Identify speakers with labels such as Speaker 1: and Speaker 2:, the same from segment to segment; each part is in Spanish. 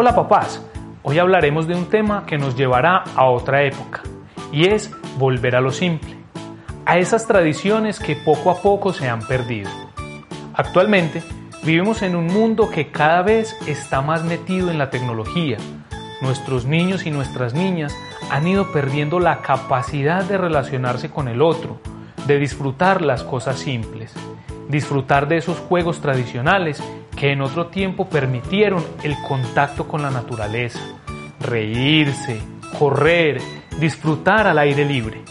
Speaker 1: Hola papás, hoy hablaremos de un tema que nos llevará a otra época y es volver a lo simple, a esas tradiciones que poco a poco se han perdido. Actualmente vivimos en un mundo que cada vez está más metido en la tecnología. Nuestros niños y nuestras niñas han ido perdiendo la capacidad de relacionarse con el otro, de disfrutar las cosas simples, disfrutar de esos juegos tradicionales que en otro tiempo permitieron el contacto con la naturaleza, reírse, correr, disfrutar al aire libre.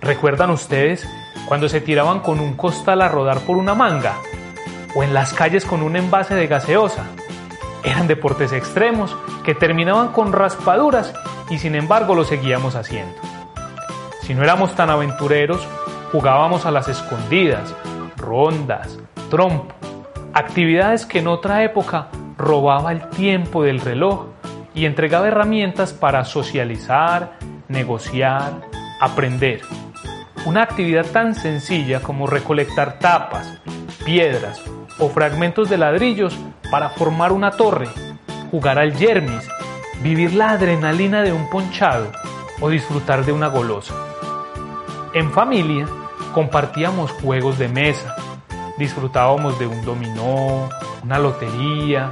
Speaker 1: ¿Recuerdan ustedes cuando se tiraban con un costal a rodar por una manga? ¿O en las calles con un envase de gaseosa? Eran deportes extremos que terminaban con raspaduras y sin embargo lo seguíamos haciendo. Si no éramos tan aventureros, jugábamos a las escondidas, rondas, trompo, actividades que en otra época robaba el tiempo del reloj y entregaba herramientas para socializar, negociar, aprender. Una actividad tan sencilla como recolectar tapas, piedras o fragmentos de ladrillos para formar una torre, jugar al yermis, vivir la adrenalina de un ponchado o disfrutar de una golosa. En familia compartíamos juegos de mesa, disfrutábamos de un dominó, una lotería,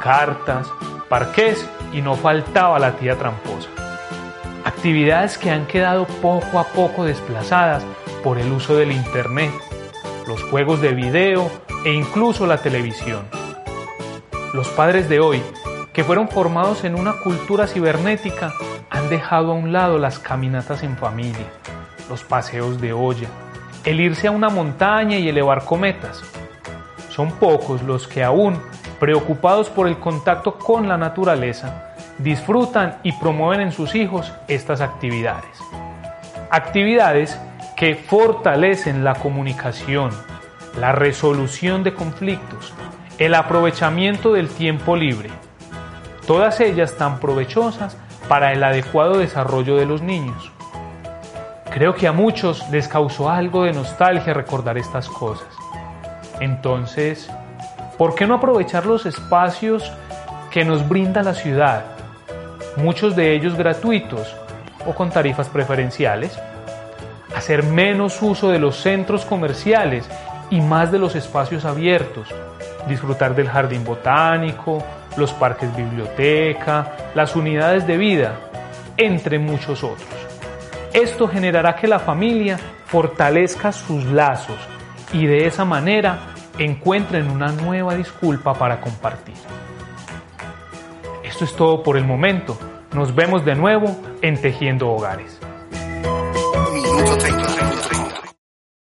Speaker 1: cartas, parqués y no faltaba la tía tramposa. Actividades que han quedado poco a poco desplazadas por el uso del Internet, los juegos de video e incluso la televisión. Los padres de hoy, que fueron formados en una cultura cibernética, han dejado a un lado las caminatas en familia, los paseos de olla, el irse a una montaña y elevar cometas. Son pocos los que aún, preocupados por el contacto con la naturaleza, disfrutan y promueven en sus hijos estas actividades. Actividades que fortalecen la comunicación, la resolución de conflictos, el aprovechamiento del tiempo libre. Todas ellas tan provechosas para el adecuado desarrollo de los niños. Creo que a muchos les causó algo de nostalgia recordar estas cosas. Entonces, ¿por qué no aprovechar los espacios que nos brinda la ciudad? Muchos de ellos gratuitos o con tarifas preferenciales. Hacer menos uso de los centros comerciales y más de los espacios abiertos. Disfrutar del jardín botánico, los parques biblioteca, las unidades de vida, entre muchos otros. Esto generará que la familia fortalezca sus lazos y de esa manera encuentren una nueva disculpa para compartir. Esto es todo por el momento. Nos vemos de nuevo en Tejiendo Hogares.